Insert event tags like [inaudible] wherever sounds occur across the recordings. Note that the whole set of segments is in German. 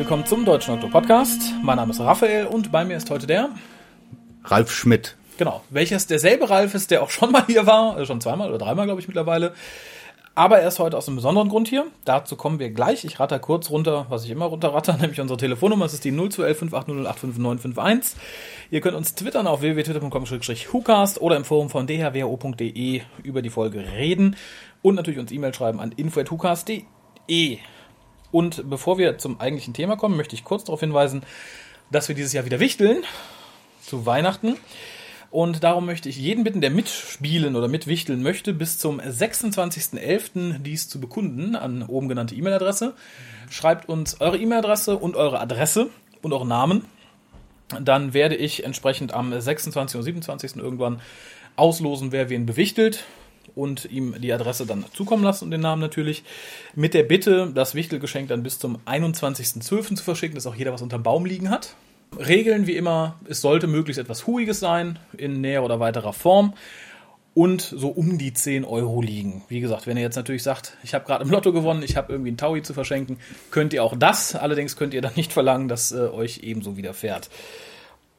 Willkommen zum Deutschen Okto Podcast. Mein Name ist Raphael und bei mir ist heute der Ralf Schmidt. Genau, welches derselbe Ralf ist, der auch schon mal hier war, äh, schon zweimal oder dreimal, glaube ich, mittlerweile. Aber er ist heute aus einem besonderen Grund hier. Dazu kommen wir gleich. Ich ratter kurz runter, was ich immer runterratter, [laughs] nämlich unsere Telefonnummer. Das ist die 0211 Ihr könnt uns twittern auf www.twitter.com-hucast oder im Forum von dhwo.de über die Folge reden und natürlich uns E-Mail schreiben an info.hucast.de. Und bevor wir zum eigentlichen Thema kommen, möchte ich kurz darauf hinweisen, dass wir dieses Jahr wieder wichteln zu Weihnachten. Und darum möchte ich jeden bitten, der mitspielen oder mitwichteln möchte, bis zum 26.11. dies zu bekunden an oben genannte E-Mail-Adresse. Schreibt uns eure E-Mail-Adresse und eure Adresse und euren Namen. Dann werde ich entsprechend am 26. oder 27. irgendwann auslosen, wer wen bewichtelt und ihm die Adresse dann zukommen lassen und den Namen natürlich. Mit der Bitte, das Wichtelgeschenk dann bis zum 21.12. zu verschicken, dass auch jeder was unterm Baum liegen hat. Regeln wie immer, es sollte möglichst etwas Huiges sein, in näher oder weiterer Form und so um die 10 Euro liegen. Wie gesagt, wenn ihr jetzt natürlich sagt, ich habe gerade im Lotto gewonnen, ich habe irgendwie einen Taui zu verschenken, könnt ihr auch das. Allerdings könnt ihr dann nicht verlangen, dass äh, euch ebenso widerfährt.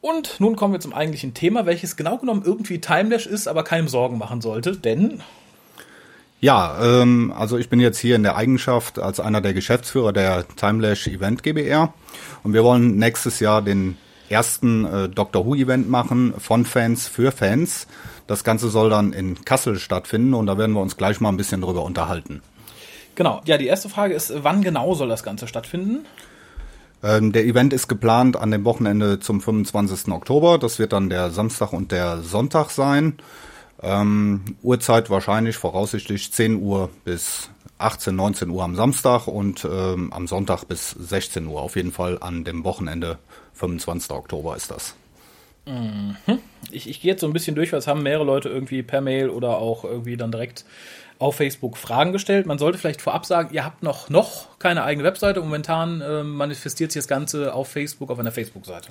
Und nun kommen wir zum eigentlichen Thema, welches genau genommen irgendwie Timelash ist, aber keinem Sorgen machen sollte, denn ja, ähm, also ich bin jetzt hier in der Eigenschaft als einer der Geschäftsführer der Timelash Event GBR und wir wollen nächstes Jahr den ersten äh, Doctor Who Event machen von Fans für Fans. Das Ganze soll dann in Kassel stattfinden und da werden wir uns gleich mal ein bisschen drüber unterhalten. Genau, ja, die erste Frage ist, wann genau soll das Ganze stattfinden? Ähm, der Event ist geplant an dem Wochenende zum 25. Oktober. Das wird dann der Samstag und der Sonntag sein. Ähm, Uhrzeit wahrscheinlich voraussichtlich 10 Uhr bis 18, 19 Uhr am Samstag und ähm, am Sonntag bis 16 Uhr. Auf jeden Fall an dem Wochenende, 25. Oktober ist das. Mhm. Ich, ich gehe jetzt so ein bisschen durch, weil es haben mehrere Leute irgendwie per Mail oder auch irgendwie dann direkt auf Facebook Fragen gestellt. Man sollte vielleicht vorab sagen, ihr habt noch, noch keine eigene Webseite. Momentan äh, manifestiert sich das Ganze auf Facebook, auf einer Facebook-Seite.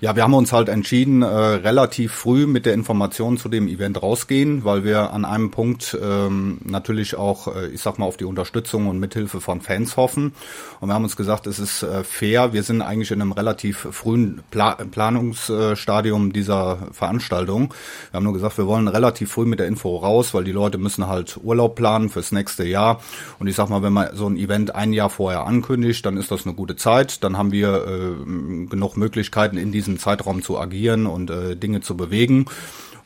Ja, wir haben uns halt entschieden, äh, relativ früh mit der Information zu dem Event rausgehen, weil wir an einem Punkt ähm, natürlich auch, äh, ich sag mal, auf die Unterstützung und Mithilfe von Fans hoffen. Und wir haben uns gesagt, es ist äh, fair. Wir sind eigentlich in einem relativ frühen Pla Planungsstadium dieser Veranstaltung. Wir haben nur gesagt, wir wollen relativ früh mit der Info raus, weil die Leute müssen halt Urlaub planen fürs nächste Jahr. Und ich sag mal, wenn man so ein Event ein Jahr vorher ankündigt, dann ist das eine gute Zeit. Dann haben wir äh, genug Möglichkeiten in diesem diesem Zeitraum zu agieren und äh, Dinge zu bewegen.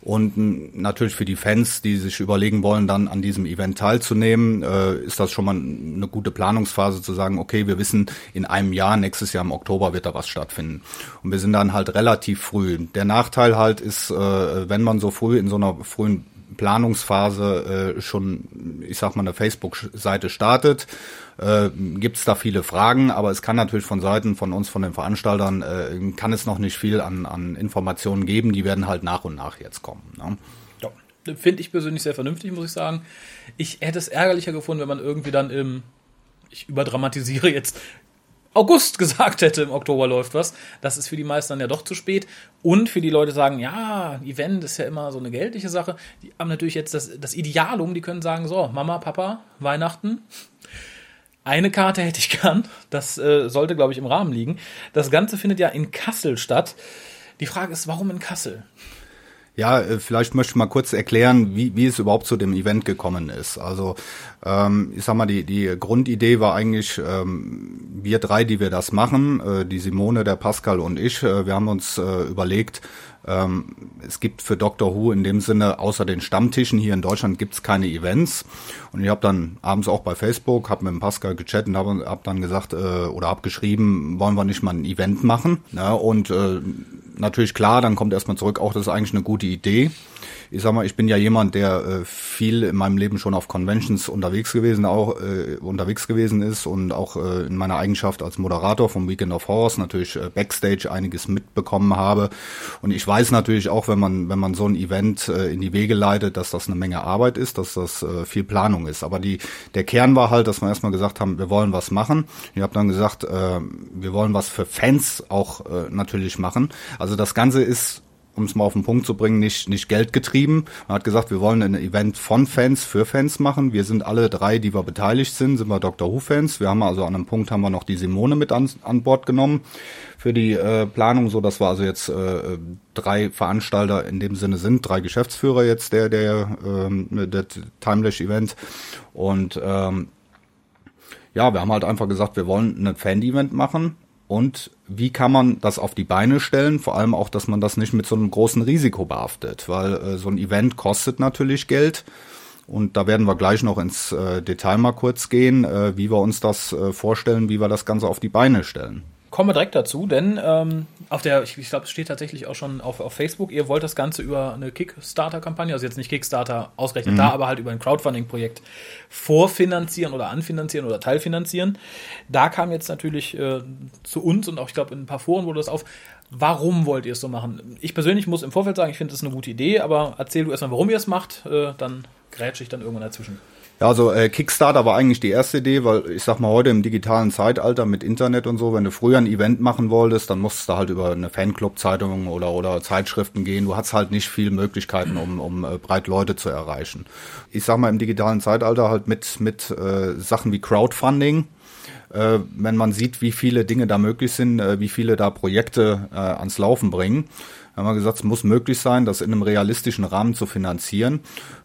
Und natürlich für die Fans, die sich überlegen wollen, dann an diesem Event teilzunehmen, äh, ist das schon mal eine gute Planungsphase zu sagen, okay, wir wissen, in einem Jahr, nächstes Jahr im Oktober wird da was stattfinden. Und wir sind dann halt relativ früh. Der Nachteil halt ist, äh, wenn man so früh in so einer frühen Planungsphase äh, schon, ich sag mal, eine Facebook-Seite startet, äh, gibt es da viele Fragen, aber es kann natürlich von Seiten von uns, von den Veranstaltern, äh, kann es noch nicht viel an, an Informationen geben, die werden halt nach und nach jetzt kommen. Ne? Ja, finde ich persönlich sehr vernünftig, muss ich sagen. Ich hätte es ärgerlicher gefunden, wenn man irgendwie dann im, ich überdramatisiere jetzt, August [laughs] gesagt hätte, im Oktober läuft was. Das ist für die meisten dann ja doch zu spät. Und für die Leute sagen, ja, Event ist ja immer so eine geldliche Sache. Die haben natürlich jetzt das, das Idealum, die können sagen, so, Mama, Papa, Weihnachten. Eine Karte hätte ich gern. Das äh, sollte, glaube ich, im Rahmen liegen. Das Ganze findet ja in Kassel statt. Die Frage ist, warum in Kassel? Ja, äh, vielleicht möchte ich mal kurz erklären, wie, wie es überhaupt zu dem Event gekommen ist. Also ähm, ich sag mal, die, die Grundidee war eigentlich, ähm, wir drei, die wir das machen, äh, die Simone, der Pascal und ich, äh, wir haben uns äh, überlegt, ähm, es gibt für Doctor Who in dem Sinne, außer den Stammtischen hier in Deutschland, gibt's keine Events. Und ich habe dann abends auch bei Facebook, habe mit dem Pascal gechattet und habe hab dann gesagt, äh, oder habe geschrieben, wollen wir nicht mal ein Event machen? Ja, und äh, natürlich klar, dann kommt erstmal zurück, auch das ist eigentlich eine gute Idee ich sag mal, ich bin ja jemand, der äh, viel in meinem Leben schon auf Conventions unterwegs gewesen, auch äh, unterwegs gewesen ist und auch äh, in meiner Eigenschaft als Moderator vom Weekend of Horse natürlich äh, Backstage einiges mitbekommen habe. Und ich weiß natürlich auch, wenn man, wenn man so ein Event äh, in die Wege leitet, dass das eine Menge Arbeit ist, dass das äh, viel Planung ist. Aber die, der Kern war halt, dass wir erstmal gesagt haben, wir wollen was machen. Ich habe dann gesagt, äh, wir wollen was für Fans auch äh, natürlich machen. Also das Ganze ist um es mal auf den Punkt zu bringen, nicht, nicht geldgetrieben. Man hat gesagt, wir wollen ein Event von Fans für Fans machen. Wir sind alle drei, die wir beteiligt sind, sind wir Dr. Who-Fans. Wir haben also an einem Punkt haben wir noch die Simone mit an, an Bord genommen für die äh, Planung, so dass wir also jetzt äh, drei Veranstalter in dem Sinne sind, drei Geschäftsführer jetzt der der ähm, der Timelash Event und ähm, ja, wir haben halt einfach gesagt, wir wollen ein Fan-Event machen und wie kann man das auf die Beine stellen? Vor allem auch, dass man das nicht mit so einem großen Risiko behaftet, weil äh, so ein Event kostet natürlich Geld. Und da werden wir gleich noch ins äh, Detail mal kurz gehen, äh, wie wir uns das äh, vorstellen, wie wir das Ganze auf die Beine stellen. Kommen wir direkt dazu, denn ähm, auf der, ich, ich glaube, es steht tatsächlich auch schon auf, auf Facebook, ihr wollt das Ganze über eine Kickstarter-Kampagne, also jetzt nicht Kickstarter ausgerechnet mhm. da, aber halt über ein Crowdfunding-Projekt vorfinanzieren oder anfinanzieren oder teilfinanzieren. Da kam jetzt natürlich äh, zu uns und auch, ich glaube, in ein paar Foren wurde das auf, warum wollt ihr es so machen? Ich persönlich muss im Vorfeld sagen, ich finde das eine gute Idee, aber erzähl du erstmal, warum ihr es macht, äh, dann grätsche ich dann irgendwann dazwischen. Ja, also äh, Kickstarter war eigentlich die erste Idee, weil ich sag mal heute im digitalen Zeitalter mit Internet und so, wenn du früher ein Event machen wolltest, dann musst du halt über eine Fanclub-Zeitung oder oder Zeitschriften gehen. Du hast halt nicht viel Möglichkeiten, um, um äh, breit Leute zu erreichen. Ich sag mal im digitalen Zeitalter halt mit mit äh, Sachen wie Crowdfunding. Äh, wenn man sieht, wie viele Dinge da möglich sind, äh, wie viele da Projekte äh, ans Laufen bringen, haben wir gesagt, es muss möglich sein, das in einem realistischen Rahmen zu finanzieren.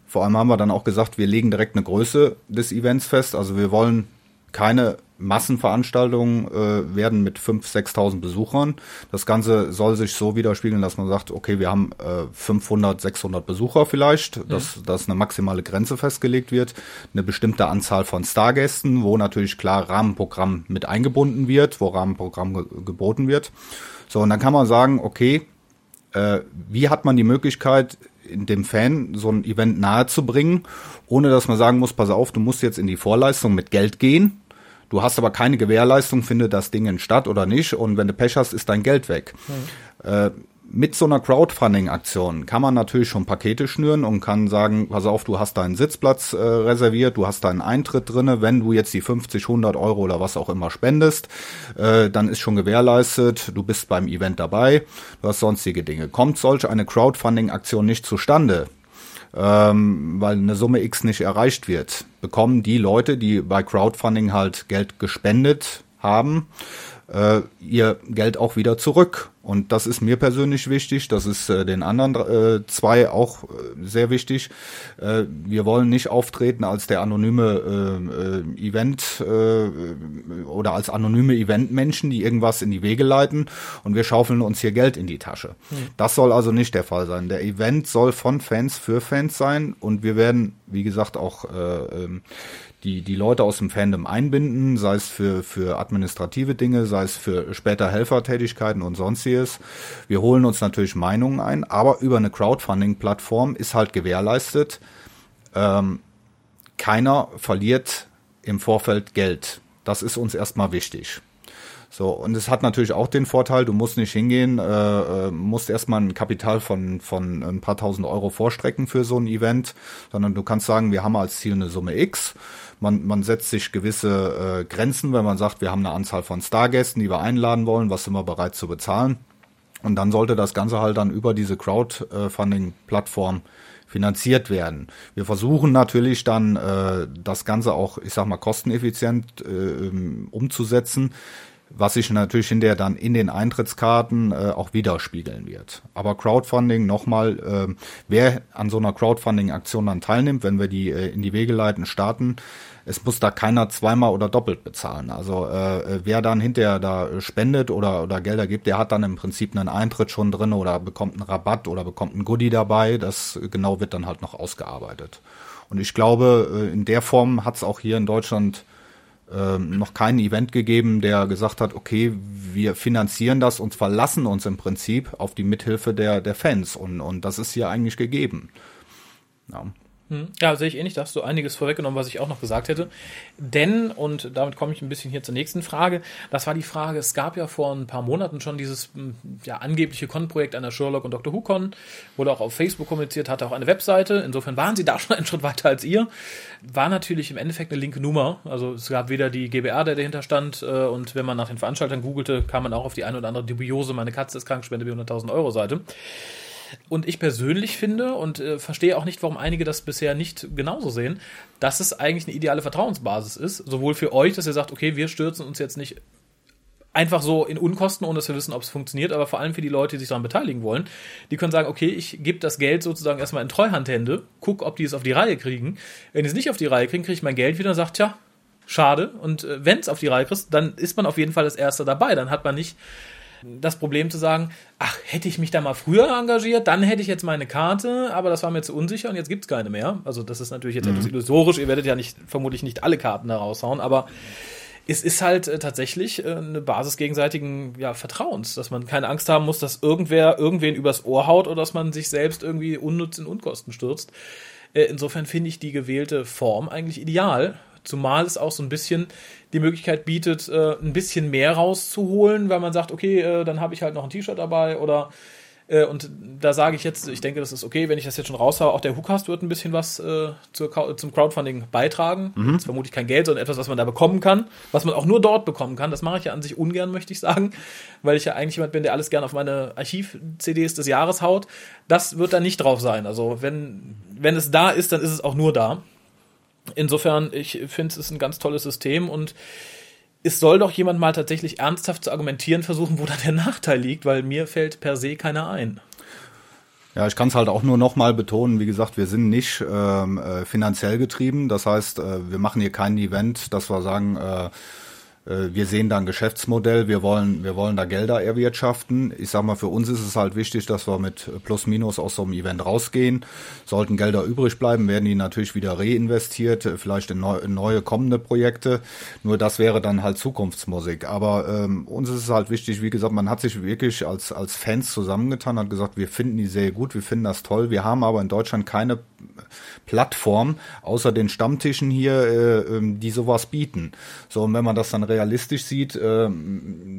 Vor allem haben wir dann auch gesagt, wir legen direkt eine Größe des Events fest. Also wir wollen keine Massenveranstaltungen äh, werden mit 5.000, 6.000 Besuchern. Das Ganze soll sich so widerspiegeln, dass man sagt, okay, wir haben äh, 500, 600 Besucher vielleicht, dass, mhm. dass eine maximale Grenze festgelegt wird, eine bestimmte Anzahl von Stargästen, wo natürlich klar Rahmenprogramm mit eingebunden wird, wo Rahmenprogramm ge geboten wird. So, und dann kann man sagen, okay, äh, wie hat man die Möglichkeit, dem Fan so ein Event nahezubringen, ohne dass man sagen muss, pass auf, du musst jetzt in die Vorleistung mit Geld gehen. Du hast aber keine Gewährleistung, findet das Ding statt oder nicht. Und wenn du Pech hast, ist dein Geld weg. Mhm. Äh, mit so einer Crowdfunding-Aktion kann man natürlich schon Pakete schnüren und kann sagen, pass auf, du hast deinen Sitzplatz äh, reserviert, du hast deinen Eintritt drinne. Wenn du jetzt die 50, 100 Euro oder was auch immer spendest, äh, dann ist schon gewährleistet, du bist beim Event dabei, du hast sonstige Dinge. Kommt solch eine Crowdfunding-Aktion nicht zustande, ähm, weil eine Summe X nicht erreicht wird, bekommen die Leute, die bei Crowdfunding halt Geld gespendet haben, äh, ihr Geld auch wieder zurück. Und das ist mir persönlich wichtig, das ist äh, den anderen äh, zwei auch äh, sehr wichtig. Äh, wir wollen nicht auftreten als der anonyme äh, Event oder als anonyme Eventmenschen, die irgendwas in die Wege leiten und wir schaufeln uns hier Geld in die Tasche. Hm. Das soll also nicht der Fall sein. Der Event soll von Fans für Fans sein und wir werden, wie gesagt, auch äh, ähm, die, die Leute aus dem Fandom einbinden, sei es für, für administrative Dinge, sei es für später Helfertätigkeiten und sonstiges. Wir holen uns natürlich Meinungen ein, aber über eine Crowdfunding-Plattform ist halt gewährleistet, ähm, keiner verliert im Vorfeld Geld. Das ist uns erstmal wichtig. So, und es hat natürlich auch den Vorteil, du musst nicht hingehen, äh, äh, musst erstmal ein Kapital von, von ein paar tausend Euro vorstrecken für so ein Event, sondern du kannst sagen, wir haben als Ziel eine Summe X man, man setzt sich gewisse äh, Grenzen, wenn man sagt, wir haben eine Anzahl von Stargästen, die wir einladen wollen, was sind wir bereit zu bezahlen. Und dann sollte das Ganze halt dann über diese Crowdfunding-Plattform finanziert werden. Wir versuchen natürlich dann äh, das Ganze auch, ich sag mal, kosteneffizient äh, ähm, umzusetzen was sich natürlich hinterher dann in den Eintrittskarten äh, auch widerspiegeln wird. Aber Crowdfunding nochmal, äh, wer an so einer Crowdfunding-Aktion dann teilnimmt, wenn wir die äh, in die Wege leiten, starten, es muss da keiner zweimal oder doppelt bezahlen. Also äh, wer dann hinterher da spendet oder, oder Gelder gibt, der hat dann im Prinzip einen Eintritt schon drin oder bekommt einen Rabatt oder bekommt ein Goodie dabei. Das genau wird dann halt noch ausgearbeitet. Und ich glaube, äh, in der Form hat es auch hier in Deutschland ähm, noch kein Event gegeben, der gesagt hat, okay, wir finanzieren das und verlassen uns im Prinzip auf die Mithilfe der, der Fans. Und, und das ist hier eigentlich gegeben. Ja. Hm. Ja, sehe ich ähnlich. Da hast du einiges vorweggenommen, was ich auch noch gesagt hätte. Denn, und damit komme ich ein bisschen hier zur nächsten Frage, das war die Frage, es gab ja vor ein paar Monaten schon dieses hm, ja, angebliche Con-Projekt der Sherlock und Dr. Who Con, wurde auch auf Facebook kommuniziert, hatte auch eine Webseite. Insofern waren sie da [laughs] schon einen Schritt weiter als ihr. War natürlich im Endeffekt eine linke Nummer. Also es gab weder die GBR, der dahinter stand, äh, und wenn man nach den Veranstaltern googelte, kam man auch auf die eine oder andere dubiose, meine Katze ist krank, spende mir 100.000 Euro Seite. Und ich persönlich finde und äh, verstehe auch nicht, warum einige das bisher nicht genauso sehen, dass es eigentlich eine ideale Vertrauensbasis ist. Sowohl für euch, dass ihr sagt, okay, wir stürzen uns jetzt nicht einfach so in Unkosten, ohne dass wir wissen, ob es funktioniert, aber vor allem für die Leute, die sich daran beteiligen wollen, die können sagen, okay, ich gebe das Geld sozusagen erstmal in Treuhandhände, guck, ob die es auf die Reihe kriegen. Wenn die es nicht auf die Reihe kriegen, kriege ich mein Geld wieder und sage, tja, schade. Und äh, wenn es auf die Reihe kriegst, dann ist man auf jeden Fall das Erste dabei. Dann hat man nicht das Problem zu sagen, ach, hätte ich mich da mal früher engagiert, dann hätte ich jetzt meine Karte, aber das war mir zu unsicher und jetzt gibt es keine mehr. Also das ist natürlich jetzt mhm. etwas illusorisch, ihr werdet ja nicht, vermutlich nicht alle Karten da raushauen, aber es ist halt äh, tatsächlich äh, eine Basis gegenseitigen ja, Vertrauens, dass man keine Angst haben muss, dass irgendwer irgendwen übers Ohr haut oder dass man sich selbst irgendwie unnütz in Unkosten stürzt. Äh, insofern finde ich die gewählte Form eigentlich ideal, zumal es auch so ein bisschen die Möglichkeit bietet, äh, ein bisschen mehr rauszuholen, weil man sagt, okay, äh, dann habe ich halt noch ein T-Shirt dabei oder äh, und da sage ich jetzt, ich denke, das ist okay, wenn ich das jetzt schon raushaue. Auch der Hookast wird ein bisschen was äh, zur, zum Crowdfunding beitragen. Mhm. Das ist vermutlich kein Geld, sondern etwas, was man da bekommen kann, was man auch nur dort bekommen kann. Das mache ich ja an sich ungern, möchte ich sagen, weil ich ja eigentlich jemand bin, der alles gerne auf meine Archiv-CDs des Jahres haut. Das wird da nicht drauf sein. Also wenn, wenn es da ist, dann ist es auch nur da. Insofern, ich finde, es ist ein ganz tolles System und es soll doch jemand mal tatsächlich ernsthaft zu argumentieren versuchen, wo da der Nachteil liegt, weil mir fällt per se keiner ein. Ja, ich kann es halt auch nur noch mal betonen, wie gesagt, wir sind nicht ähm, äh, finanziell getrieben. Das heißt, äh, wir machen hier kein Event, dass wir sagen, äh, wir sehen da ein Geschäftsmodell, wir wollen, wir wollen da Gelder erwirtschaften. Ich sag mal, für uns ist es halt wichtig, dass wir mit Plus Minus aus so einem Event rausgehen. Sollten Gelder übrig bleiben, werden die natürlich wieder reinvestiert, äh, vielleicht in, neu, in neue kommende Projekte. Nur das wäre dann halt Zukunftsmusik. Aber ähm, uns ist es halt wichtig, wie gesagt, man hat sich wirklich als, als Fans zusammengetan, hat gesagt, wir finden die sehr gut, wir finden das toll. Wir haben aber in Deutschland keine Plattform, außer den Stammtischen hier, äh, ähm, die sowas bieten. So, und wenn man das dann realistisch sieht, äh,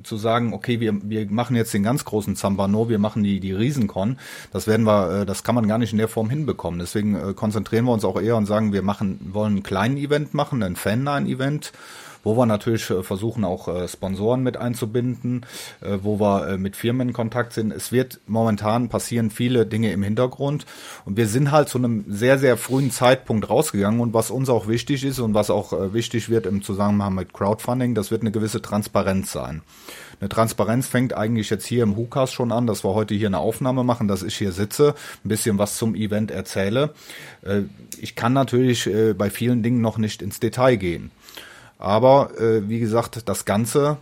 zu sagen, okay, wir, wir machen jetzt den ganz großen Zambano, wir machen die, die Riesencon, das werden wir, äh, das kann man gar nicht in der Form hinbekommen. Deswegen äh, konzentrieren wir uns auch eher und sagen, wir machen, wollen einen kleinen Event machen, ein Fan-Event wo wir natürlich äh, versuchen auch äh, Sponsoren mit einzubinden, äh, wo wir mit Firmen in Kontakt sind. Es wird momentan passieren viele Dinge im Hintergrund und wir sind halt zu einem sehr, sehr frühen Zeitpunkt rausgegangen und was uns auch wichtig ist und was auch wichtig wird im Zusammenhang mit Crowdfunding, das wird eine gewisse Transparenz sein. Eine Transparenz fängt eigentlich jetzt hier im Hukas schon an, dass wir heute hier eine Aufnahme machen, dass ich hier sitze, ein bisschen was zum Event erzähle. Ich kann natürlich bei vielen Dingen noch nicht ins Detail gehen. Aber äh, wie gesagt, das Ganze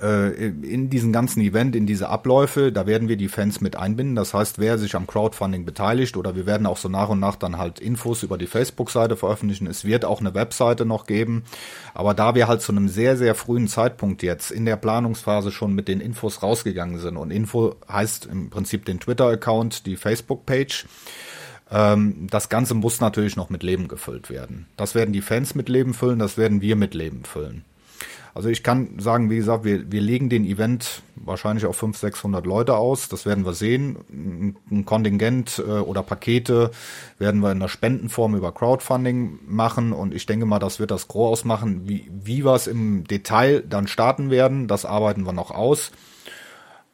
äh, in diesen ganzen Event, in diese Abläufe, da werden wir die Fans mit einbinden. Das heißt, wer sich am Crowdfunding beteiligt oder wir werden auch so nach und nach dann halt Infos über die Facebook-Seite veröffentlichen. Es wird auch eine Webseite noch geben. Aber da wir halt zu einem sehr, sehr frühen Zeitpunkt jetzt in der Planungsphase schon mit den Infos rausgegangen sind und Info heißt im Prinzip den Twitter-Account, die Facebook-Page, ähm, das Ganze muss natürlich noch mit Leben gefüllt werden. Das werden die Fans mit Leben füllen, das werden wir mit Leben füllen. Also ich kann sagen, wie gesagt, wir, wir legen den Event wahrscheinlich auf 500, 600 Leute aus. Das werden wir sehen. Ein Kontingent äh, oder Pakete werden wir in der Spendenform über Crowdfunding machen. Und ich denke mal, das wird das Gros ausmachen. Wie, wie wir es im Detail dann starten werden, das arbeiten wir noch aus.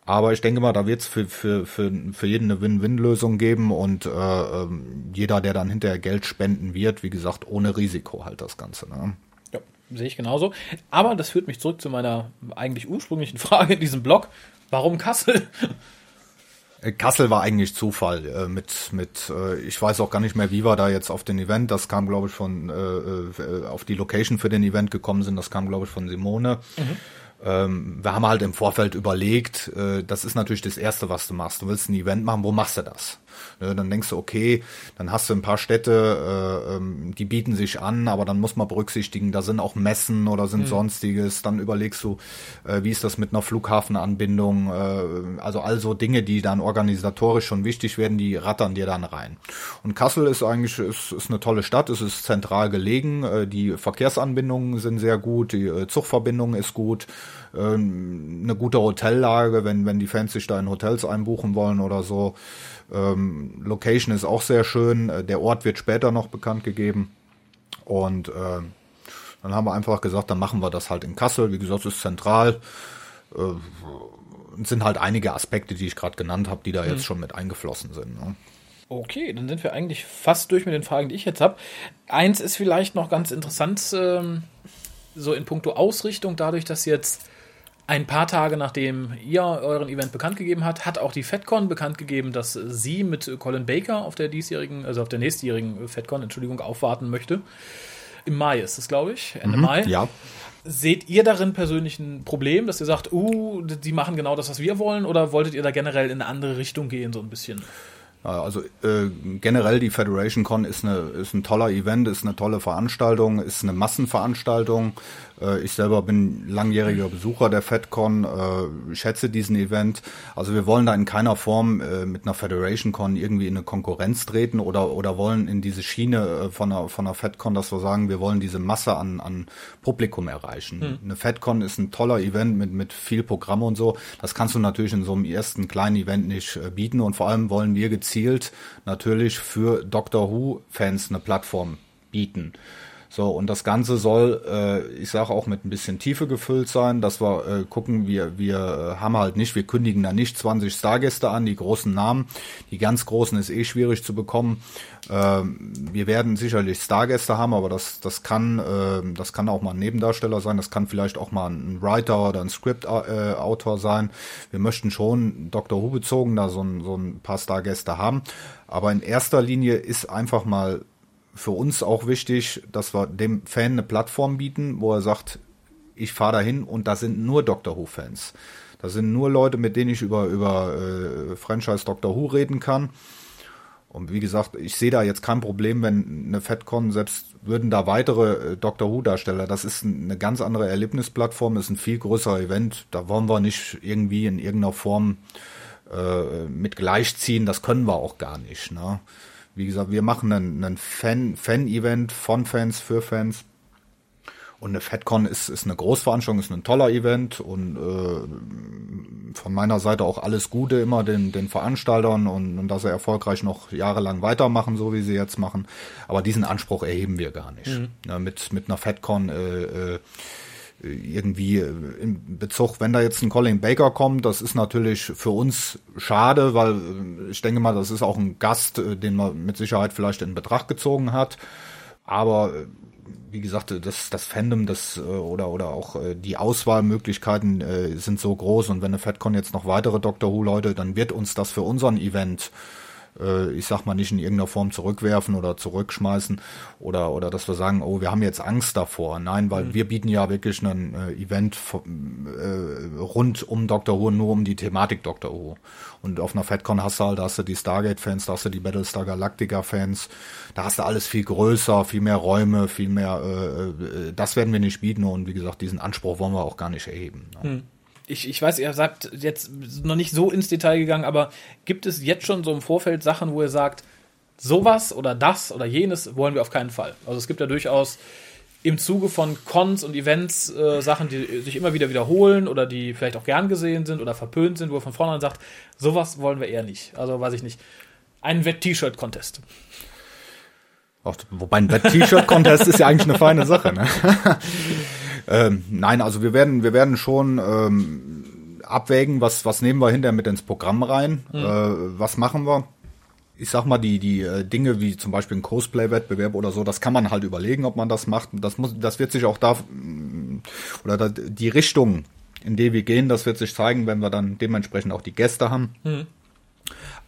Aber ich denke mal, da wird es für, für, für, für jeden eine Win-Win-Lösung geben und äh, ähm, jeder, der dann hinterher Geld spenden wird, wie gesagt, ohne Risiko halt das Ganze. Ne? Ja, sehe ich genauso. Aber das führt mich zurück zu meiner eigentlich ursprünglichen [laughs] Frage in diesem Blog. Warum Kassel? Äh, Kassel war eigentlich Zufall äh, mit mit äh, ich weiß auch gar nicht mehr wie wir da jetzt auf den Event das kam glaube ich von äh, äh, auf die Location für den Event gekommen sind das kam glaube ich von Simone mhm ähm, wir haben halt im Vorfeld überlegt, äh, das ist natürlich das Erste, was du machst. Du willst ein Event machen, wo machst du das? Ne, dann denkst du, okay, dann hast du ein paar Städte, äh, ähm, die bieten sich an, aber dann muss man berücksichtigen, da sind auch Messen oder sind mhm. sonstiges. Dann überlegst du, äh, wie ist das mit einer Flughafenanbindung? Äh, also also Dinge, die dann organisatorisch schon wichtig werden, die rattern dir dann rein. Und Kassel ist eigentlich ist, ist eine tolle Stadt, es ist zentral gelegen, äh, die Verkehrsanbindungen sind sehr gut, die äh, Zugverbindung ist gut ähm, eine gute Hotellage, wenn, wenn die Fans sich da in Hotels einbuchen wollen oder so. Ähm, Location ist auch sehr schön. Äh, der Ort wird später noch bekannt gegeben. Und äh, dann haben wir einfach gesagt, dann machen wir das halt in Kassel. Wie gesagt, es ist zentral. Äh, sind halt einige Aspekte, die ich gerade genannt habe, die da jetzt mhm. schon mit eingeflossen sind. Ne? Okay, dann sind wir eigentlich fast durch mit den Fragen, die ich jetzt habe. Eins ist vielleicht noch ganz interessant, ähm, so in puncto Ausrichtung, dadurch, dass jetzt ein paar Tage nachdem ihr euren Event bekannt gegeben habt, hat auch die FedCon bekannt gegeben, dass sie mit Colin Baker auf der diesjährigen, also auf der nächstjährigen FedCon, Entschuldigung, aufwarten möchte. Im Mai ist es, glaube ich, Ende mhm, Mai. Ja. Seht ihr darin persönlich ein Problem, dass ihr sagt, uh, die machen genau das, was wir wollen, oder wolltet ihr da generell in eine andere Richtung gehen, so ein bisschen? Also äh, generell die Federation Con ist, eine, ist ein toller Event, ist eine tolle Veranstaltung, ist eine Massenveranstaltung. Äh, ich selber bin langjähriger Besucher der FedCon, äh, schätze diesen Event. Also wir wollen da in keiner Form äh, mit einer Federation Con irgendwie in eine Konkurrenz treten oder, oder wollen in diese Schiene von einer, von einer FedCon, dass wir sagen, wir wollen diese Masse an, an Publikum erreichen. Hm. Eine FedCon ist ein toller Event mit, mit viel Programm und so. Das kannst du natürlich in so einem ersten kleinen Event nicht bieten und vor allem wollen wir gezielt natürlich für Doctor Who Fans eine Plattform bieten. So, und das Ganze soll, äh, ich sage auch mit ein bisschen Tiefe gefüllt sein, dass wir äh, gucken, wir, wir äh, haben halt nicht, wir kündigen da nicht 20 Stargäste an, die großen Namen. Die ganz großen ist eh schwierig zu bekommen. Ähm, wir werden sicherlich Stargäste haben, aber das, das kann, äh, das kann auch mal ein Nebendarsteller sein, das kann vielleicht auch mal ein Writer oder ein Script-Autor sein. Wir möchten schon Dr. Who bezogen da so ein, so ein paar Stargäste haben. Aber in erster Linie ist einfach mal für uns auch wichtig, dass wir dem Fan eine Plattform bieten, wo er sagt, ich fahre dahin und da sind nur Doctor Who-Fans. Da sind nur Leute, mit denen ich über, über äh, Franchise Doctor Who reden kann. Und wie gesagt, ich sehe da jetzt kein Problem, wenn eine FedCon, selbst würden da weitere äh, Doctor Who-Darsteller, das ist eine ganz andere Erlebnisplattform, ist ein viel größerer Event. Da wollen wir nicht irgendwie in irgendeiner Form äh, mit gleichziehen, das können wir auch gar nicht. Ne? Wie gesagt, wir machen einen, einen Fan-Event von Fans für Fans. Und eine FedCon ist, ist eine Großveranstaltung, ist ein toller Event und äh, von meiner Seite auch alles Gute immer den, den Veranstaltern und, und dass sie erfolgreich noch jahrelang weitermachen, so wie sie jetzt machen. Aber diesen Anspruch erheben wir gar nicht. Mhm. Ja, mit, mit einer FedCon äh, äh, irgendwie äh, in Bezug, wenn da jetzt ein Colin Baker kommt, das ist natürlich für uns schade, weil äh, ich denke mal, das ist auch ein Gast, äh, den man mit Sicherheit vielleicht in Betracht gezogen hat. Aber wie gesagt, das, das Fandom, das oder oder auch die Auswahlmöglichkeiten sind so groß und wenn eine FedCon jetzt noch weitere Doctor Who Leute, dann wird uns das für unseren Event äh, ich sag mal, nicht in irgendeiner Form zurückwerfen oder zurückschmeißen oder, oder dass wir sagen, oh, wir haben jetzt Angst davor. Nein, weil mhm. wir bieten ja wirklich ein äh, Event äh, rund um Dr. Who, nur um die Thematik Dr. Who. Und auf einer FedCon hast du halt, da hast du die Stargate-Fans, da hast du die Battlestar Galactica-Fans, da hast du alles viel größer, viel mehr Räume, viel mehr, äh, äh das werden wir nicht bieten und wie gesagt, diesen Anspruch wollen wir auch gar nicht erheben. Ne? Mhm ich, ich weiß, ihr sagt jetzt noch nicht so ins Detail gegangen, aber gibt es jetzt schon so im Vorfeld Sachen, wo ihr sagt, sowas oder das oder jenes wollen wir auf keinen Fall? Also es gibt ja durchaus im Zuge von Cons und Events äh, Sachen, die sich immer wieder wiederholen oder die vielleicht auch gern gesehen sind oder verpönt sind, wo er von vornherein sagt, sowas wollen wir eher nicht. Also weiß ich nicht. Ein Wett-T-Shirt-Contest. Wobei ein Wett-T-Shirt-Contest ist ja eigentlich eine feine Sache. Ne? [laughs] Ähm, nein, also wir werden, wir werden schon ähm, abwägen, was, was nehmen wir hinterher mit ins Programm rein, mhm. äh, was machen wir. Ich sag mal, die, die äh, Dinge wie zum Beispiel ein Cosplay-Wettbewerb oder so, das kann man halt überlegen, ob man das macht. Das muss, das wird sich auch da, oder da, die Richtung, in die wir gehen, das wird sich zeigen, wenn wir dann dementsprechend auch die Gäste haben. Mhm.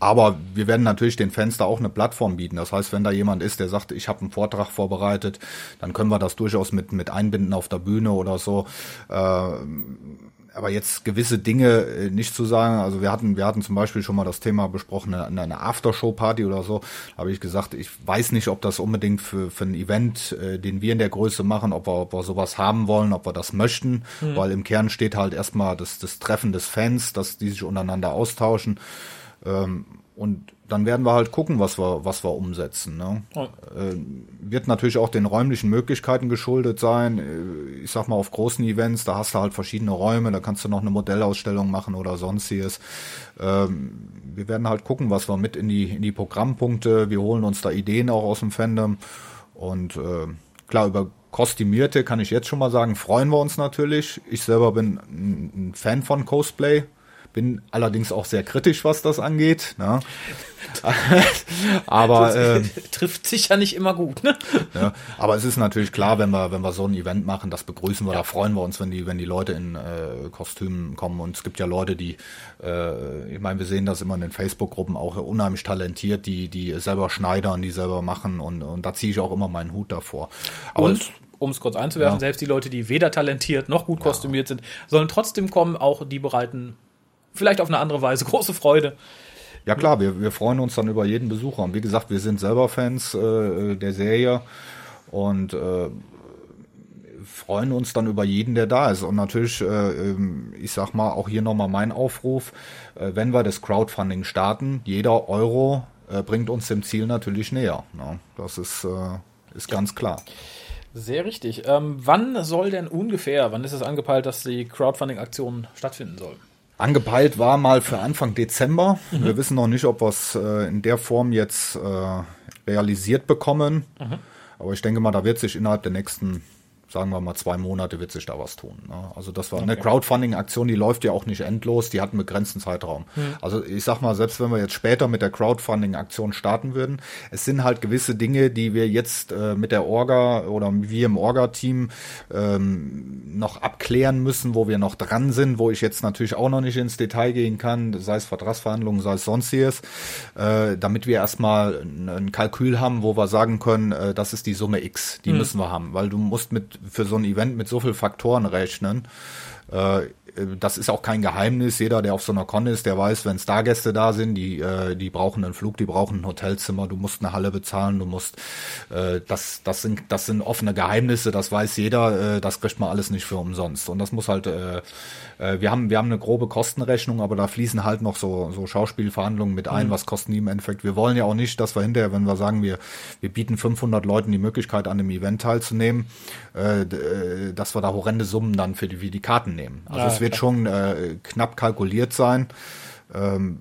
Aber wir werden natürlich den Fans da auch eine Plattform bieten. Das heißt, wenn da jemand ist, der sagt, ich habe einen Vortrag vorbereitet, dann können wir das durchaus mit, mit einbinden auf der Bühne oder so. Äh, aber jetzt gewisse Dinge äh, nicht zu sagen, also wir hatten, wir hatten zum Beispiel schon mal das Thema besprochen, eine, eine Aftershow-Party oder so, habe ich gesagt, ich weiß nicht, ob das unbedingt für, für ein Event, äh, den wir in der Größe machen, ob wir, ob wir sowas haben wollen, ob wir das möchten, mhm. weil im Kern steht halt erstmal das, das Treffen des Fans, dass die sich untereinander austauschen. Ähm, und dann werden wir halt gucken, was wir, was wir umsetzen. Ne? Äh, wird natürlich auch den räumlichen Möglichkeiten geschuldet sein. Äh, ich sag mal, auf großen Events, da hast du halt verschiedene Räume, da kannst du noch eine Modellausstellung machen oder sonstiges. Ähm, wir werden halt gucken, was wir mit in die, in die Programmpunkte, wir holen uns da Ideen auch aus dem Fandom. Und äh, klar, über Kostümierte kann ich jetzt schon mal sagen, freuen wir uns natürlich. Ich selber bin ein Fan von Cosplay bin allerdings auch sehr kritisch, was das angeht. Ne? [laughs] aber äh, [laughs] trifft sich ja nicht immer gut. Ne? Ja, aber es ist natürlich klar, wenn wir wenn wir so ein Event machen, das begrüßen wir, ja. da freuen wir uns, wenn die wenn die Leute in äh, Kostümen kommen. Und es gibt ja Leute, die, äh, ich meine, wir sehen das immer in den Facebook-Gruppen auch unheimlich talentiert, die die selber schneidern, die selber machen und und da ziehe ich auch immer meinen Hut davor. Aber und um es kurz einzuwerfen, ja. selbst die Leute, die weder talentiert noch gut kostümiert sind, sollen trotzdem kommen, auch die bereiten vielleicht auf eine andere Weise [laughs] große Freude. Ja klar, wir, wir freuen uns dann über jeden Besucher. Und wie gesagt, wir sind selber Fans äh, der Serie und äh, freuen uns dann über jeden, der da ist. Und natürlich, äh, ähm, ich sag mal, auch hier nochmal mein Aufruf, äh, wenn wir das Crowdfunding starten, jeder Euro äh, bringt uns dem Ziel natürlich näher. Ne? Das ist, äh, ist ganz klar. Sehr richtig. Ähm, wann soll denn ungefähr, wann ist es angepeilt, dass die Crowdfunding-Aktion stattfinden soll? Angepeilt war mal für Anfang Dezember. Mhm. Wir wissen noch nicht, ob wir es äh, in der Form jetzt äh, realisiert bekommen. Mhm. Aber ich denke mal, da wird sich innerhalb der nächsten sagen wir mal zwei Monate wird sich da was tun. Ne? Also das war okay. eine Crowdfunding-Aktion, die läuft ja auch nicht endlos, die hat einen begrenzten Zeitraum. Hm. Also ich sag mal, selbst wenn wir jetzt später mit der Crowdfunding-Aktion starten würden, es sind halt gewisse Dinge, die wir jetzt äh, mit der Orga oder wir im Orga-Team ähm, noch abklären müssen, wo wir noch dran sind, wo ich jetzt natürlich auch noch nicht ins Detail gehen kann, sei es Vertragsverhandlungen, sei es sonstiges, äh, damit wir erstmal ein, Kalkül haben, wo wir sagen können, äh, das ist die Summe X, die hm. müssen wir haben, weil du musst mit für so ein Event mit so vielen Faktoren rechnen. Äh, das ist auch kein Geheimnis. Jeder, der auf so einer Con ist, der weiß, wenn Stargäste da sind, die, äh, die brauchen einen Flug, die brauchen ein Hotelzimmer, du musst eine Halle bezahlen, du musst, äh, das, das sind, das sind offene Geheimnisse, das weiß jeder, äh, das kriegt man alles nicht für umsonst. Und das muss halt, äh, äh, wir haben, wir haben eine grobe Kostenrechnung, aber da fließen halt noch so, so Schauspielverhandlungen mit ein, mhm. was kosten die im Endeffekt. Wir wollen ja auch nicht, dass wir hinterher, wenn wir sagen, wir, wir bieten 500 Leuten die Möglichkeit an dem Event teilzunehmen, äh, äh, dass wir da horrende Summen dann für die, für die Karten nehmen. Also ja, wird schon äh, knapp kalkuliert sein. Ähm,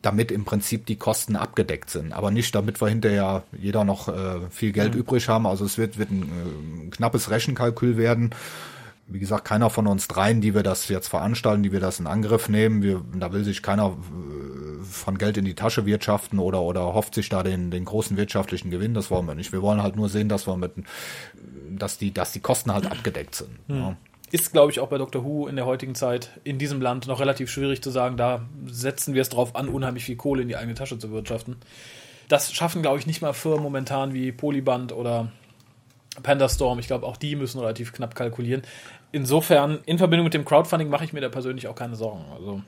damit im Prinzip die Kosten abgedeckt sind, aber nicht damit wir hinterher jeder noch äh, viel Geld mhm. übrig haben. Also es wird, wird ein, äh, knappes Rechenkalkül werden wie gesagt, keiner von uns dreien, die wir das jetzt veranstalten, die wir das in Angriff nehmen, wir, da will sich keiner äh, von Geld in die Tasche wirtschaften oder, oder hofft sich da den, den großen wirtschaftlichen Gewinn. Das wollen wir nicht. Wir wollen halt nur sehen, dass wir mit, dass die, dass die Kosten halt abgedeckt sind. Hm. Ja. Ist, glaube ich, auch bei Dr. Who in der heutigen Zeit in diesem Land noch relativ schwierig zu sagen, da setzen wir es drauf an, unheimlich viel Kohle in die eigene Tasche zu wirtschaften. Das schaffen, glaube ich, nicht mal für momentan wie Polyband oder Pandastorm. Ich glaube, auch die müssen relativ knapp kalkulieren insofern, in Verbindung mit dem Crowdfunding mache ich mir da persönlich auch keine Sorgen. Also,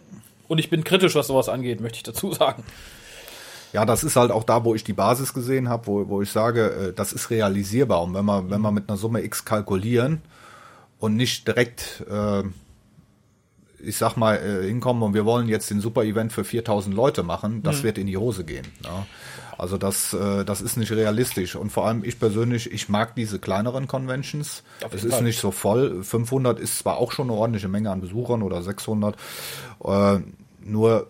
und ich bin kritisch, was sowas angeht, möchte ich dazu [laughs] sagen. Ja, das ist halt auch da, wo ich die Basis gesehen habe, wo, wo ich sage, äh, das ist realisierbar. Und wenn wir, wenn wir mit einer Summe X kalkulieren und nicht direkt, äh, ich sag mal, äh, hinkommen und wir wollen jetzt den Super-Event für 4000 Leute machen, das mhm. wird in die Hose gehen. Ja. Also das, äh, das ist nicht realistisch. Und vor allem ich persönlich, ich mag diese kleineren Conventions. Es ist Fall. nicht so voll. 500 ist zwar auch schon eine ordentliche Menge an Besuchern oder 600. Äh, nur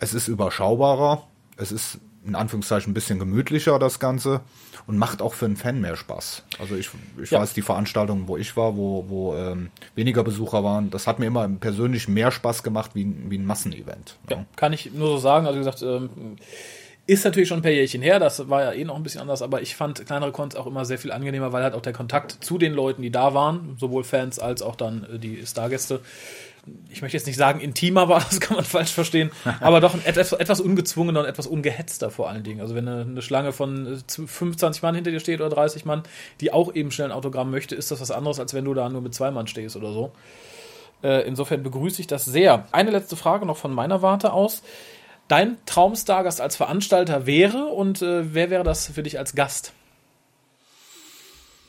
es ist überschaubarer. Es ist in Anführungszeichen ein bisschen gemütlicher, das Ganze. Und macht auch für einen Fan mehr Spaß. Also ich, ich ja. weiß, die Veranstaltungen, wo ich war, wo, wo ähm, weniger Besucher waren, das hat mir immer persönlich mehr Spaß gemacht wie, wie ein Massenevent. Ja, ja. kann ich nur so sagen. Also wie gesagt, ähm, ist natürlich schon ein paar Jährchen her, das war ja eh noch ein bisschen anders, aber ich fand kleinere Cons auch immer sehr viel angenehmer, weil halt auch der Kontakt zu den Leuten, die da waren, sowohl Fans als auch dann äh, die Stargäste, ich möchte jetzt nicht sagen intimer war, [laughs] das kann man falsch verstehen, aber doch etwas, etwas ungezwungener und etwas ungehetzter vor allen Dingen. Also wenn eine, eine, Schlange von 25 äh, Mann hinter dir steht oder 30 Mann, die auch eben schnell ein Autogramm möchte, ist das was anderes, als wenn du da nur mit zwei Mann stehst oder so. Äh, insofern begrüße ich das sehr. Eine letzte Frage noch von meiner Warte aus dein Traumstargast als Veranstalter wäre und äh, wer wäre das für dich als Gast?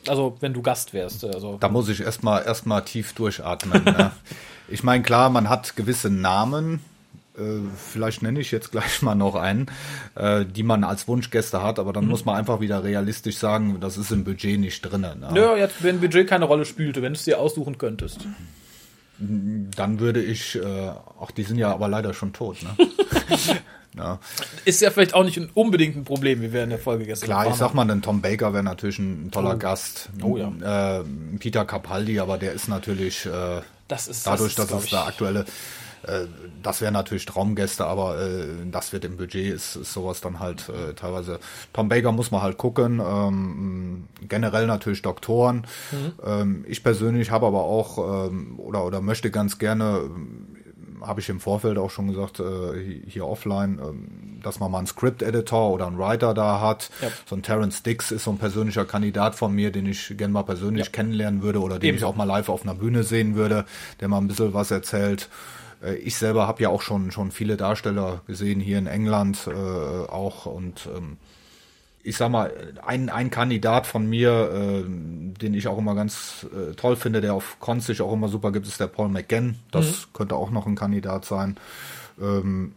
Also, wenn du Gast wärst. Also. Da muss ich erstmal erstmal tief durchatmen. ja. [laughs] Ich meine, klar, man hat gewisse Namen, äh, vielleicht nenne ich jetzt gleich mal noch einen, äh, die man als Wunschgäste hat, aber dann mhm. muss man einfach wieder realistisch sagen, das ist im Budget nicht drin. Ne? Ja, jetzt, wenn Budget keine Rolle spielte, wenn du es dir aussuchen könntest. Dann würde ich, äh, ach, die sind ja aber leider schon tot, ne? [laughs] ja. Ist ja vielleicht auch nicht unbedingt ein Problem, wie wir in der Folge gestern Klar, ich sag mal, ein Tom Baker wäre natürlich ein toller oh. Gast. Oh ja. Äh, Peter Capaldi, aber der ist natürlich äh, das ist, dadurch, das ist, dass es der aktuelle Äh, das wäre natürlich Traumgäste, aber äh, das wird im Budget, ist, ist sowas dann halt äh, teilweise. Tom Baker muss man halt gucken. Ähm, generell natürlich Doktoren. Mhm. Ähm, ich persönlich habe aber auch ähm, oder, oder möchte ganz gerne habe ich im Vorfeld auch schon gesagt, äh, hier offline, äh, dass man mal einen Script-Editor oder einen Writer da hat. Ja. So ein Terence Dix ist so ein persönlicher Kandidat von mir, den ich gerne mal persönlich ja. kennenlernen würde oder den Eben. ich auch mal live auf einer Bühne sehen würde, der mal ein bisschen was erzählt. Äh, ich selber habe ja auch schon, schon viele Darsteller gesehen hier in England äh, auch und ähm, ich sag mal, ein, ein Kandidat von mir, äh, den ich auch immer ganz äh, toll finde, der auf Cons sich auch immer super gibt, ist der Paul McGann. Das mhm. könnte auch noch ein Kandidat sein. Ähm,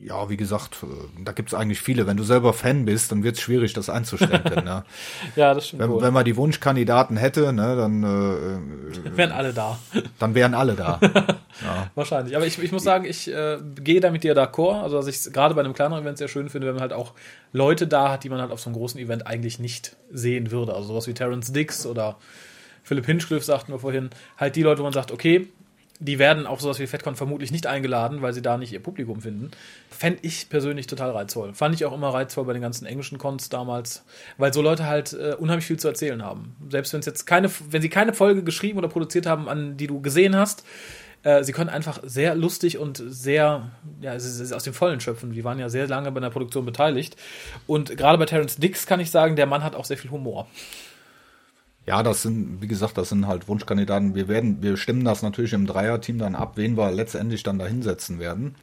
ja, wie gesagt, äh, da gibt's eigentlich viele. Wenn du selber Fan bist, dann wird's schwierig, das einzuschränken. ne? [laughs] ja, das stimmt. Wenn, wohl. wenn man die Wunschkandidaten hätte, ne, dann äh, wären alle da. Dann wären alle da. [laughs] Wahrscheinlich. Aber ich, ich muss sagen, ich äh, gehe da mit dir d'accord. Also, was ich gerade bei einem kleineren Event sehr schön finde, wenn man halt auch Leute da hat, die man halt auf so einem großen Event eigentlich nicht sehen würde. Also sowas wie Terence Dix oder Philipp Hinchcliffe sagten wir vorhin, halt die Leute, wo man sagt, okay, die werden auf sowas wie FedCon vermutlich nicht eingeladen, weil sie da nicht ihr Publikum finden. Fände ich persönlich total reizvoll. Fand ich auch immer reizvoll bei den ganzen englischen Cons damals, weil so Leute halt äh, unheimlich viel zu erzählen haben. Selbst wenn es jetzt keine, wenn sie keine Folge geschrieben oder produziert haben, an die du gesehen hast, äh, sie können einfach sehr lustig und sehr, ja, aus dem Vollen schöpfen. Die waren ja sehr lange bei der Produktion beteiligt. Und gerade bei Terence Dix kann ich sagen, der Mann hat auch sehr viel Humor. Ja, das sind, wie gesagt, das sind halt Wunschkandidaten. Wir werden, wir stimmen das natürlich im Dreierteam dann ab, wen wir letztendlich dann da hinsetzen werden.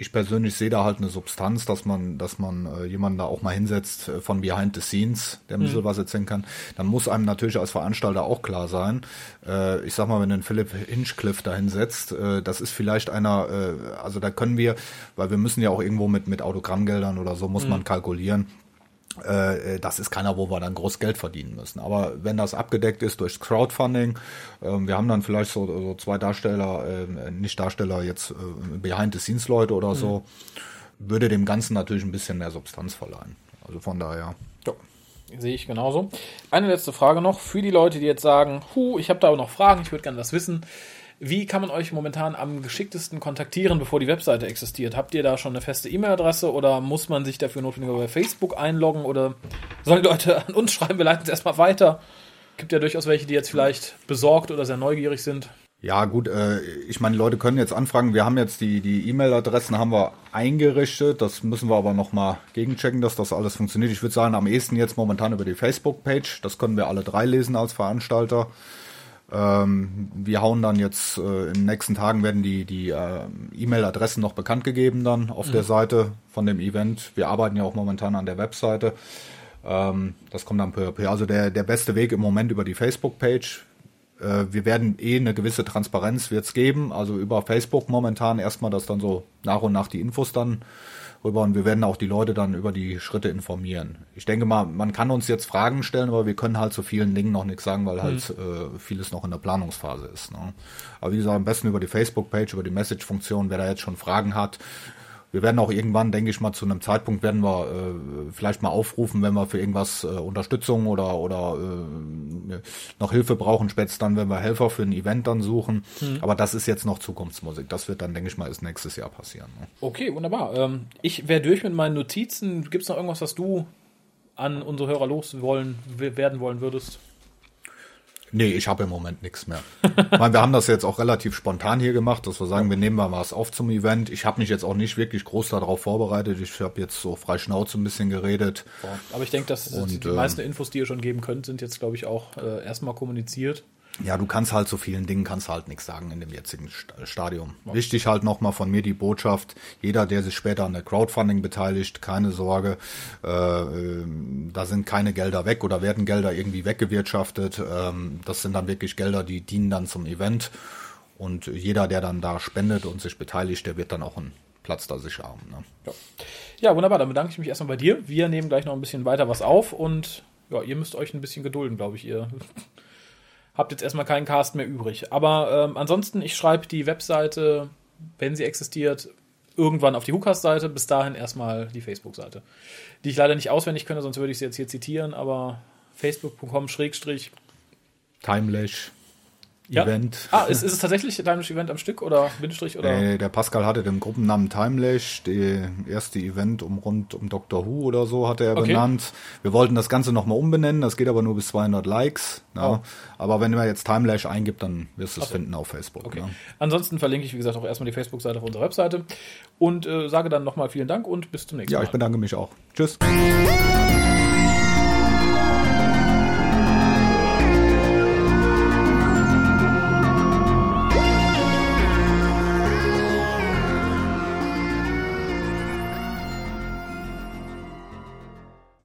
Ich persönlich sehe da halt eine Substanz, dass man, dass man äh, jemanden da auch mal hinsetzt äh, von behind the scenes, der ein bisschen mhm. was erzählen kann. Dann muss einem natürlich als Veranstalter auch klar sein. Äh, ich sag mal, wenn ein Philipp Hinchcliffe da hinsetzt, äh, das ist vielleicht einer, äh, also da können wir, weil wir müssen ja auch irgendwo mit, mit Autogrammgeldern oder so muss mhm. man kalkulieren das ist keiner, wo wir dann groß Geld verdienen müssen. Aber wenn das abgedeckt ist durch Crowdfunding, ähm, wir haben dann vielleicht so, so zwei Darsteller, äh, nicht Darsteller, jetzt äh, Behind-the-Scenes-Leute oder so, würde dem Ganzen natürlich ein bisschen mehr Substanz verleihen. Also von daher. Ja. Sehe ich genauso. Eine letzte Frage noch für die Leute, die jetzt sagen, hu, ich habe da aber noch Fragen, ich würde gerne das wissen. Wie kann man euch momentan am geschicktesten kontaktieren, bevor die Webseite existiert? Habt ihr da schon eine feste E-Mail-Adresse oder muss man sich dafür notwendig bei Facebook einloggen oder sollen die Leute an uns schreiben, wir leiten es erstmal weiter? Gibt ja durchaus welche, die jetzt vielleicht besorgt oder sehr neugierig sind. Ja, gut, äh, ich meine, Leute können jetzt anfragen, wir haben jetzt die die E-Mail-Adressen haben wir eingerichtet, das müssen wir aber nochmal gegenchecken, dass das alles funktioniert. Ich würde sagen, am ehesten jetzt momentan über die Facebook-Page, das können wir alle drei lesen als Veranstalter. Ähm, wir hauen dann jetzt äh, in den nächsten Tagen werden die, die äh, E-Mail-Adressen noch bekannt gegeben dann auf mhm. der Seite von dem Event. Wir arbeiten ja auch momentan an der Webseite. Ähm, das kommt dann per, per also der, der beste Weg im Moment über die Facebook-Page. Äh, wir werden eh eine gewisse Transparenz wird's geben, also über Facebook momentan erstmal, dass dann so nach und nach die Infos dann rüber und wir werden auch die Leute dann über die Schritte informieren. Ich denke mal, man kann uns jetzt Fragen stellen, aber wir können halt zu vielen Dingen noch nichts sagen, weil halt mhm. äh, vieles noch in der Planungsphase ist. Ne? Aber wie gesagt, am besten über die Facebook-Page, über die Message-Funktion, wer da jetzt schon Fragen hat, wir werden auch irgendwann, denke ich mal, zu einem Zeitpunkt werden wir äh, vielleicht mal aufrufen, wenn wir für irgendwas äh, Unterstützung oder oder äh, noch Hilfe brauchen, spätestens dann, wenn wir Helfer für ein Event dann suchen. Mhm. Aber das ist jetzt noch Zukunftsmusik. Das wird dann, denke ich mal, ist nächstes Jahr passieren. Ne? Okay, wunderbar. Ähm, ich wäre durch mit meinen Notizen. Gibt es noch irgendwas, was du an unsere Hörer loswollen werden wollen würdest? Nee, ich habe im Moment nichts mehr. [laughs] ich meine, wir haben das jetzt auch relativ spontan hier gemacht, dass wir sagen, wir nehmen mal was auf zum Event. Ich habe mich jetzt auch nicht wirklich groß darauf vorbereitet. Ich habe jetzt so frei Schnauze ein bisschen geredet. Aber ich denke, dass Und, die ähm, meisten Infos, die ihr schon geben könnt, sind jetzt, glaube ich, auch äh, erstmal kommuniziert. Ja, du kannst halt zu vielen Dingen kannst halt nichts sagen in dem jetzigen Stadium. Ja. Wichtig halt nochmal von mir die Botschaft, jeder, der sich später an der Crowdfunding beteiligt, keine Sorge, äh, äh, da sind keine Gelder weg oder werden Gelder irgendwie weggewirtschaftet. Ähm, das sind dann wirklich Gelder, die dienen dann zum Event. Und jeder, der dann da spendet und sich beteiligt, der wird dann auch einen Platz da sicher haben. Ne? Ja. ja, wunderbar. Dann bedanke ich mich erstmal bei dir. Wir nehmen gleich noch ein bisschen weiter was auf und ja, ihr müsst euch ein bisschen gedulden, glaube ich. Ihr habt jetzt erstmal keinen Cast mehr übrig. Aber ähm, ansonsten, ich schreibe die Webseite, wenn sie existiert, irgendwann auf die Hookast-Seite, bis dahin erstmal die Facebook-Seite. Die ich leider nicht auswendig könnte, sonst würde ich sie jetzt hier zitieren, aber facebook.com schrägstrich Timelash. Ja. Event. Ah, ist, ist es tatsächlich Timelash Event am Stück oder Bindestrich oder? Äh, der Pascal hatte den Gruppennamen Timelash, die erste Event um rund um Doctor Who oder so hatte er Okay. benannt. Wir wollten das Ganze nochmal umbenennen, das geht aber nur bis 200 Likes. Ja. Oh. Aber wenn man jetzt Timelash eingibt, dann wirst du es so. finden auf Facebook. Okay. Ne? Ansonsten verlinke ich, wie gesagt, auch erstmal die Facebook-Seite auf unserer Webseite und äh, sage dann nochmal vielen Dank und bis zum nächsten Ja, Mal. ich bedanke mich auch. Tschüss.